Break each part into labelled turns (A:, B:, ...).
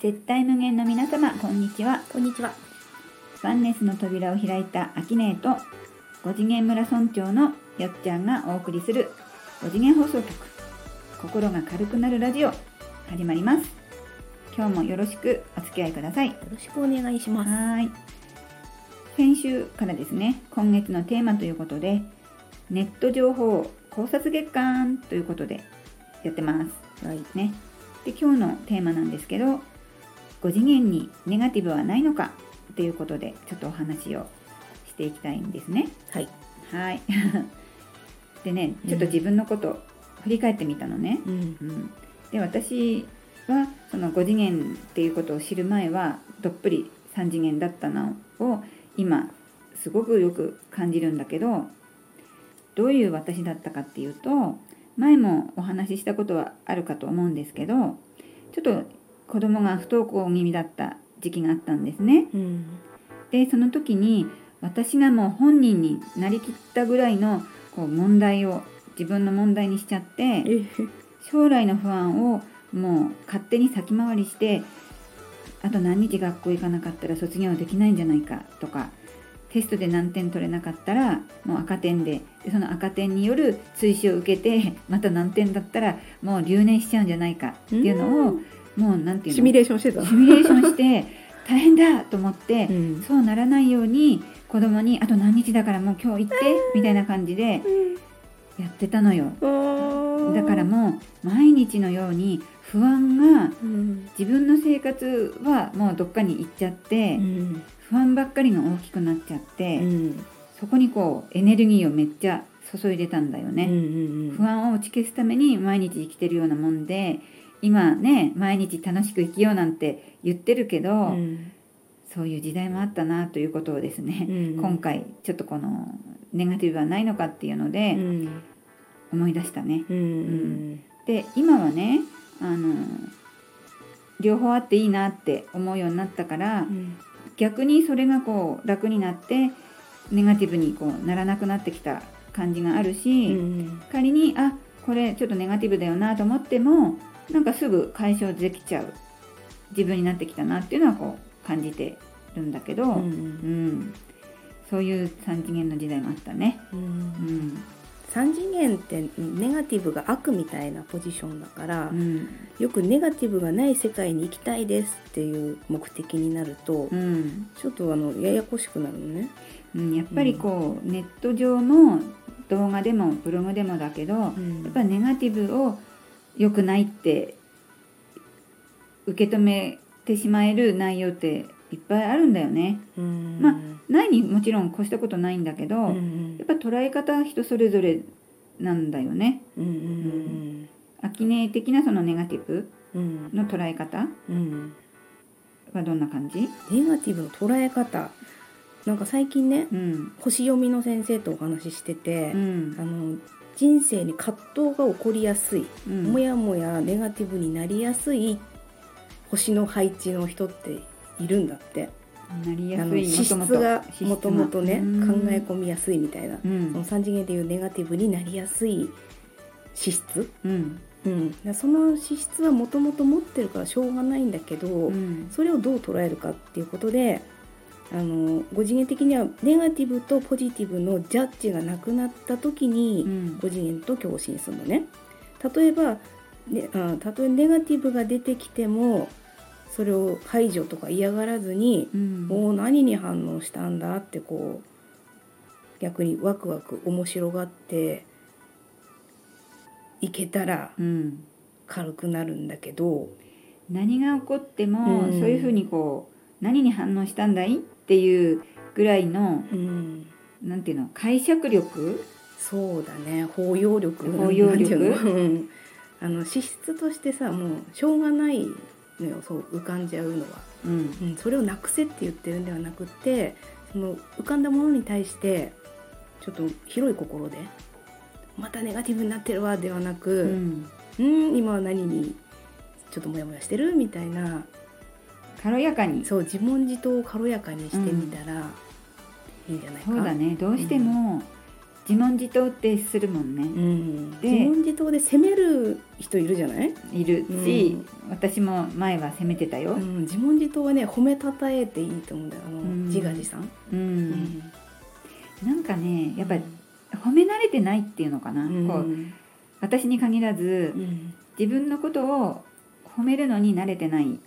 A: 絶対無限の皆様こんにちは。
B: こんにちは。
A: ワンネスの扉を開いたアキネーと五次元村村長のよっちゃんがお送りする五次元放送局。心が軽くなるラジオ始まります。今日もよろしくお付き合いください。
B: よろしくお願いします。
A: はい先週からですね今月のテーマということでネット情報考察月間ということでやってます
B: はい。
A: ねで今日のテーマなんですけど5次元にネガティブはないのかということでちょっとお話をしていきたいんですね
B: はい。
A: はい でねちょっと自分のこと振り返ってみたのね、
B: うん。
A: うん、で私はその5次元っていうことを知る前はどっぷり3次元だったのを今すごくよく感じるんだけどどういう私だったかっていうと前もお話ししたことはあるかと思うんですけどちょっと子供が不登校気味だった時期があったんですね。
B: うん。
A: でその時に私がもう本人になりきったぐらいのこう問題を自分の問題にしちゃって
B: え、
A: 将来の不安をもう勝手に先回りしてあと何日学校行かなかったら卒業できないんじゃないかとかテストで何点取れなかったらもう赤点ででその赤点による追試を受けて また何点だったらもう留年しちゃうんじゃないかっていうのをもうなんていうの？
B: シミュレーションしてた。
A: シミュレーションして 大変だと思って、
B: うん。
A: そうならないように子供にあと何日だからもう今日行ってみたいな感じでやってたのよ。だからもう毎日のように不安が
B: うん。
A: 自分の生活はもうどっかに行っちゃって
B: うん。
A: 不安ばっかりが大きくなっちゃって
B: うん。
A: そこにこうエネルギーをめっちゃ注いでたんだよ
B: うん。
A: ね
B: うん。
A: 不安を打ち消すために毎日生きてるようなもんで今ね毎日楽しく生きようなんて言ってるけど
B: うん。
A: そういう時代もあったなということをですね
B: うん
A: 今回ちょっとこのネガティブはないのかっていうの
B: う
A: で
B: ん。
A: 思い出したね。
B: うん。
A: で今はねあの両方あっていいなって思うようになったから逆にそれがこう楽になってネガティブにこうならなくなってきた感じがあるし、
B: うん。
A: 仮にあこれちょっとネガティブだよなと思ってもなんかすぐ解消できちゃう自分になってきたなっていうのはこう感じてるんだけど、
B: う
A: うん
B: ん。
A: そういう三次元の時代もあったね。
B: う。
A: うんん
B: 三次元ってネガティブが悪みたいなポジションだから、
A: うん。
B: よくネガティブがない世界に行きたいですっていう目的になると、
A: うん。
B: ちょっとあのややこしくなるのね。
A: うん、やっぱりこう、ネット上の動画でもブログでもだけど、やっぱりネガティブを良くないって受け止めてしまえる内容っていっぱいあるんだよね。
B: うん。
A: まあないにもちろん越したことないんだけど、
B: うん
A: やっぱ捉え方は人それぞれなんだよね。
B: うんうん
A: アキネ的なそのネガティブ
B: うん。
A: の捉え方
B: うん。
A: はどんな感じ？
B: ネガティブの捉え方。なんか最近ね
A: うん。
B: 星読みの先生とお話ししてて、
A: うん。
B: あ。の人生に葛藤が起こりやすい、
A: うん。
B: もやもやネガティブになりやすい星の配置の人っているんだって。
A: なりやすい
B: 資質がもともとね
A: うん。
B: 考え込みやすいみたいな、
A: うん。
B: その3次元でいうネガティブになりやすい資質、
A: うん。
B: うん、その資質はもともと持ってるからしょうがないんだけど、
A: うん。
B: それをどう捉えるかっていうことであの5次元的にはネガティブとポジティブのジャッジがなくなった時に
A: うん。
B: 5次元と共振するのね。例えば、ね、あたとえネガティブが出てきてもそれを排除とか嫌がらずに
A: うん。
B: おお何に反応したんだってこう逆にワクワク面白がっていけたら
A: うん。
B: 軽くなるんだけど、
A: 何が起こっても、
B: うん。
A: そういうふうにこう何に反応したんだいっていうぐらいの
B: うん、
A: なんていうの解釈力？
B: そうだね。包容力
A: 包容力？
B: あの資質としてさもうしょうがないのよそう浮かんじゃうのは、
A: うん。
B: うん、それをなくせって言ってるんではなくってその浮かんだものに対してちょっと広い心でまたネガティブになってるわではな
A: う
B: く、
A: ん。
B: うん、今は何にちょっとモヤモヤしてる？みたいな。
A: 軽やかに。
B: そう自問自答を軽やかにしてみたらいいんじゃないか。
A: そうだね。どうしても、自問自答ってするもんね、
B: うん、
A: で
B: 自問自答で責める人いるじゃない、
A: いるし、私も前は責めてたよ、
B: うん、自問自答はね褒めたたえていいと思うんだよ自画自賛、
A: うん。なんかねやっぱり褒め慣れてないっていうのかな、
B: うん。
A: こう私に限らず
B: うん。
A: 自分のことを褒めるのに慣れてない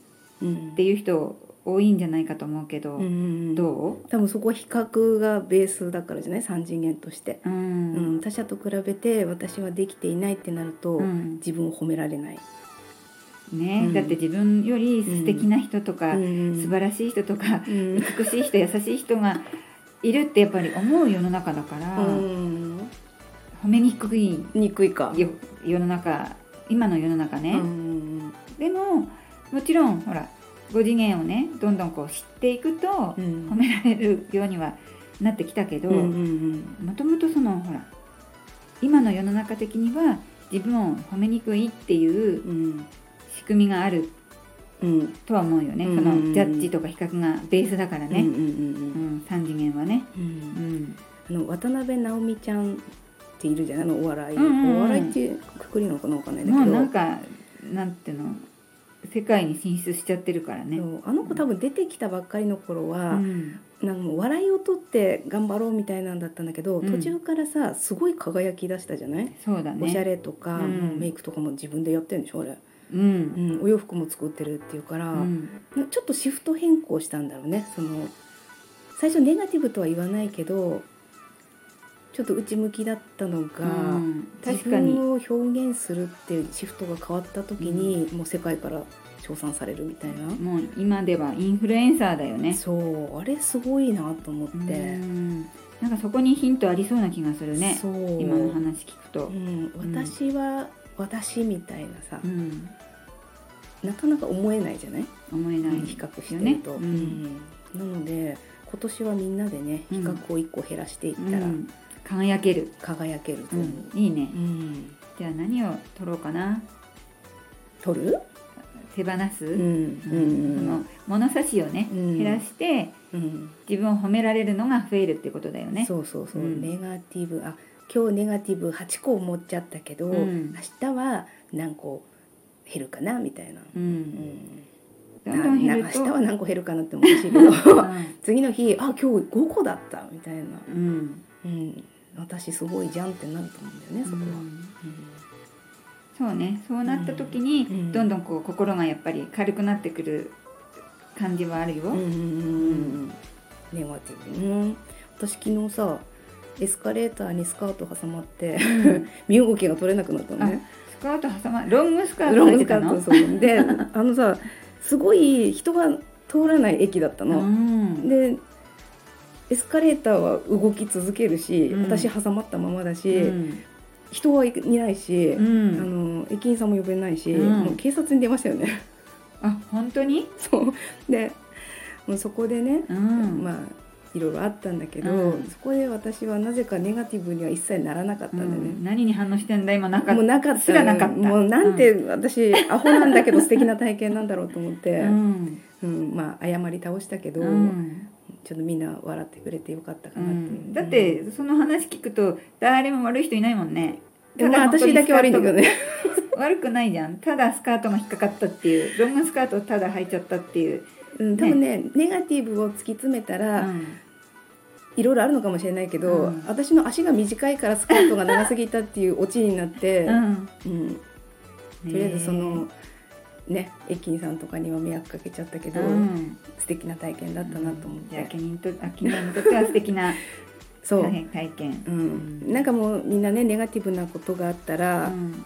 B: うん
A: っていう人多いんじゃないかと思うけど、
B: うん
A: ど
B: 多分そこは比較がベースだからじゃない？三次元として、
A: う、う
B: うん。ん他者と比べて私はできていないってなると、
A: うん。
B: 自分を褒められない、
A: ね。
B: うん。
A: だって自分より素敵な人とか、
B: うん。
A: 素晴らしい人とか、
B: うん。
A: 美しい人優しい人がいるってやっぱり思う世の中だから、
B: うん。
A: 褒めにくい
B: 憎いか。
A: よ世の中今の世の中ね、
B: うん。
A: でももちろんほら5次元をねどんどんこう知っていくと
B: うん。
A: 褒められるようにはなってきたけどもともとそのほら今の世の中的には自分を褒めにくいっていう
B: うん
A: 仕組みがある
B: うん。
A: とは思うよね、
B: うん
A: そのジャッジとか比較がベースだからね、
B: うんうんうん
A: うん。3次元はね、
B: の渡辺直美ちゃんっているじゃない？あのお笑い、
A: うんうんうん。
B: お笑いってくくりなのかなわかんな？いんだけど。
A: なんかなんていうの？世界に進出しちゃってるからね、
B: あの子多分出てきたばっかりの頃は、
A: うん。
B: なんか笑いを取って頑張ろうみたいなんだったんだけど、
A: うん。
B: 途中からさすごい輝き出したじゃない、
A: そうだね。
B: おしゃれとか、
A: うん。
B: メイクとかも自分でやってるんでしょあれ、
A: うん。
B: うん、お洋服も作ってるっていうから、
A: うん。
B: ちょっとシフト変更したんだろうね。その最初ネガティブとは言わないけどちょっと内向きだったのが、
A: うん。
B: 自
A: 確かに。
B: 分を表現するっていうシフトが変わった時に、もう世界から称賛されるみたいな、
A: もう今ではインフルエンサーだよね。
B: そう。あれすごいなと思って、
A: うん。なんかそこにヒントありそうな気がするね。今の話聞くと。
B: う、ん、私は私みたいなさ、
A: うん、
B: なかなか思えないじゃない？
A: 思えない
B: 比較してると、
A: う
B: うん。んなので今年はみんなでね比
A: うん。
B: 較を一個減らしていったら
A: うん輝ける、
B: 輝けると
A: う
B: 思う、
A: ん、いいね。
B: うん。
A: じゃあ何を取ろうかな。
B: 取る？
A: 手放す、
B: うん。
A: うん。その物差しをね、
B: うん。
A: 減らして
B: うん。
A: 自分を褒められるのが増えるってことだよね。
B: そうそうそう、
A: うん。
B: ネガティブあ今日ネガティブ8個持っちゃったけど、
A: うん。
B: 明日は何個減るかなみたいな、
A: う
B: うん。
A: んどん
B: な
A: どん減ると
B: な明日は何個減るかなって思うしいけど 次の日あ今日5個だったみたいな、
A: うん。
B: うん、私すごいじゃんってなると思うんだよねそこは。
A: うん。そうね。そうなった時に、
B: うん。
A: どんどんこう心がやっぱり軽くなってくる感じはあるよ、
B: ネガティブ、うん、私昨日さエスカレーターにスカート挟まって身動きが取れなくなったのね。
A: スカート挟まロングスカート
B: ロングスカートそうであのさすごい人が通らない駅だった
A: う
B: の。
A: ん。
B: でエスカレーターは動き続けるし、
A: うん。
B: 私挟まったままだし、
A: うん。
B: 人はいないし、
A: うん。
B: あの駅員さんも呼べないし、
A: うん。
B: もう警察に出ましたよね。
A: あ本当に？
B: そう。でもうそこでね、
A: うん。
B: まあいろいろあったんだけど、
A: うん。
B: そこで私はなぜかネガティブには一切ならなかったんだよね。
A: うん。何に反応してんだ？今なかった。
B: もうなかった
A: すらなかった。
B: もうなんて私、アホなんだけど素敵な体験なんだろうと思って、
A: うん。
B: うん。まあ謝り倒したけど、
A: うん
B: ちょっとみんな笑ってくれてよかったか
A: う
B: なっていう、
A: ん。だってその話聞くと誰も悪い人いないもんね。
B: でもまあ私だけ悪いんだけどね。
A: 悪くないじゃん。ただスカートが引っかかったっていう。ロングスカートをただ履いちゃったっていう、
B: うん、多分ねネガティブを突き詰めた
A: う
B: ら、
A: ん。
B: いろいろあるのかもしれないけど、
A: うん。
B: 私の足が短いからスカートが長すぎたっていうオチになって、
A: うん、
B: うん、とりあえずそのね駅員さんとかには迷惑かけちゃったけど、
A: うん。
B: 素敵な体験だったなと思って、
A: 君にとあ君にとっては素敵な
B: そう、
A: 体体験。
B: うん、なんかもうみんなねネガティブなことがあったら、
A: うん。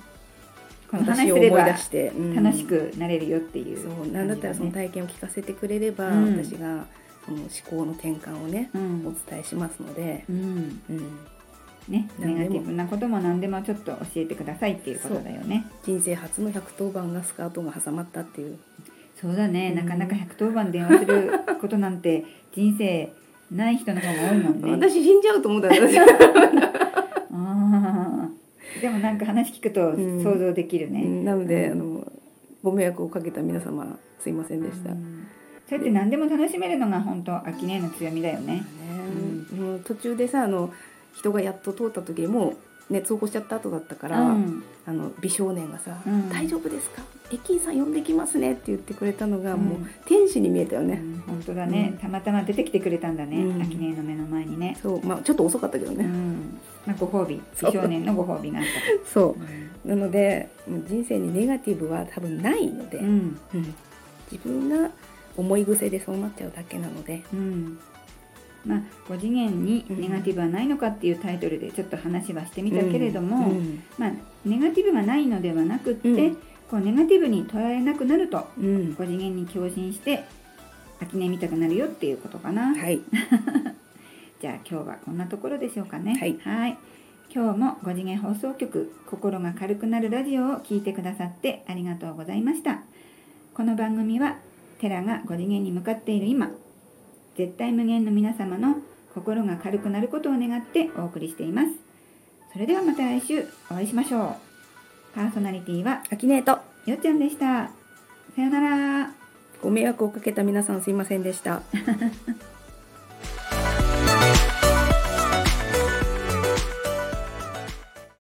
A: この話
B: 私を思い出して、うん。
A: 楽しくなれるよっていう。
B: そう。なんだったらその
A: 感
B: 体験を聞かせてくれれば、
A: うん。
B: 私がその思考の転換をね、お伝えしますので、
A: うんうん。
B: うん、
A: ねネガティブなことも何でもちょっと教えてくださいっていうことだよね。
B: 人生初の110番がスカートが挟まったっていう。
A: そうだね、
B: うん。
A: なかなか110番電話することなんて 人生ない人の方が多いもんね。
B: 私死んじゃうと思ったん で
A: もなんか話聞くと
B: うん。
A: 想像できるね、
B: うん。なのであのご迷惑をかけた皆様すいませんでした、ね
A: うん。そうやって何でも楽しめるのが本当秋音の強みだよね。
B: もう途中でさあの人がやっと通った時もね通報しちゃった後だったから、
A: うん。
B: あの美少年がさ「
A: うん
B: 大丈夫ですか？駅員さん呼んできますね」って言ってくれたのが、
A: うん。
B: もう天使に見えたよね、
A: うん。本当だね、
B: うん。
A: たまたま出てきてくれたんだね、
B: うん。
A: 秋音の目の前にね、
B: そう。まあちょっと遅かったけどね、
A: うん。まあ、ご褒美。
B: そう
A: 美少年のご褒美があっ
B: そ
A: た
B: うなので人生にネガティブは多分ないので、自分が思い癖でそうなっちゃうだけなので
A: うんまあ5次元にネガティブはないのかっていうタイトルでちょっと話はしてみたけれども、
B: うん。
A: まあ、ネガティブがないのではなくって、
B: うん。
A: こうネガティブに捉えなくなると
B: うん。
A: 5次元に共振して秋音見たくなるよっていうことかな、
B: はい。
A: じゃあ今日はこんなところでしょうかね。
B: はい。
A: 今日も5次元放送局心が軽くなるラジオを聞いてくださってありがとうございました。この番組はテラが5次元に向かっている今絶対無限の皆様の心が軽くなることを願ってお送りしています。それではまた来週お会いしましょう。パーソナリティは
B: アキネート。
A: よっちゃんでした。さよなら。
B: ご迷惑をかけた皆さんすいませんでした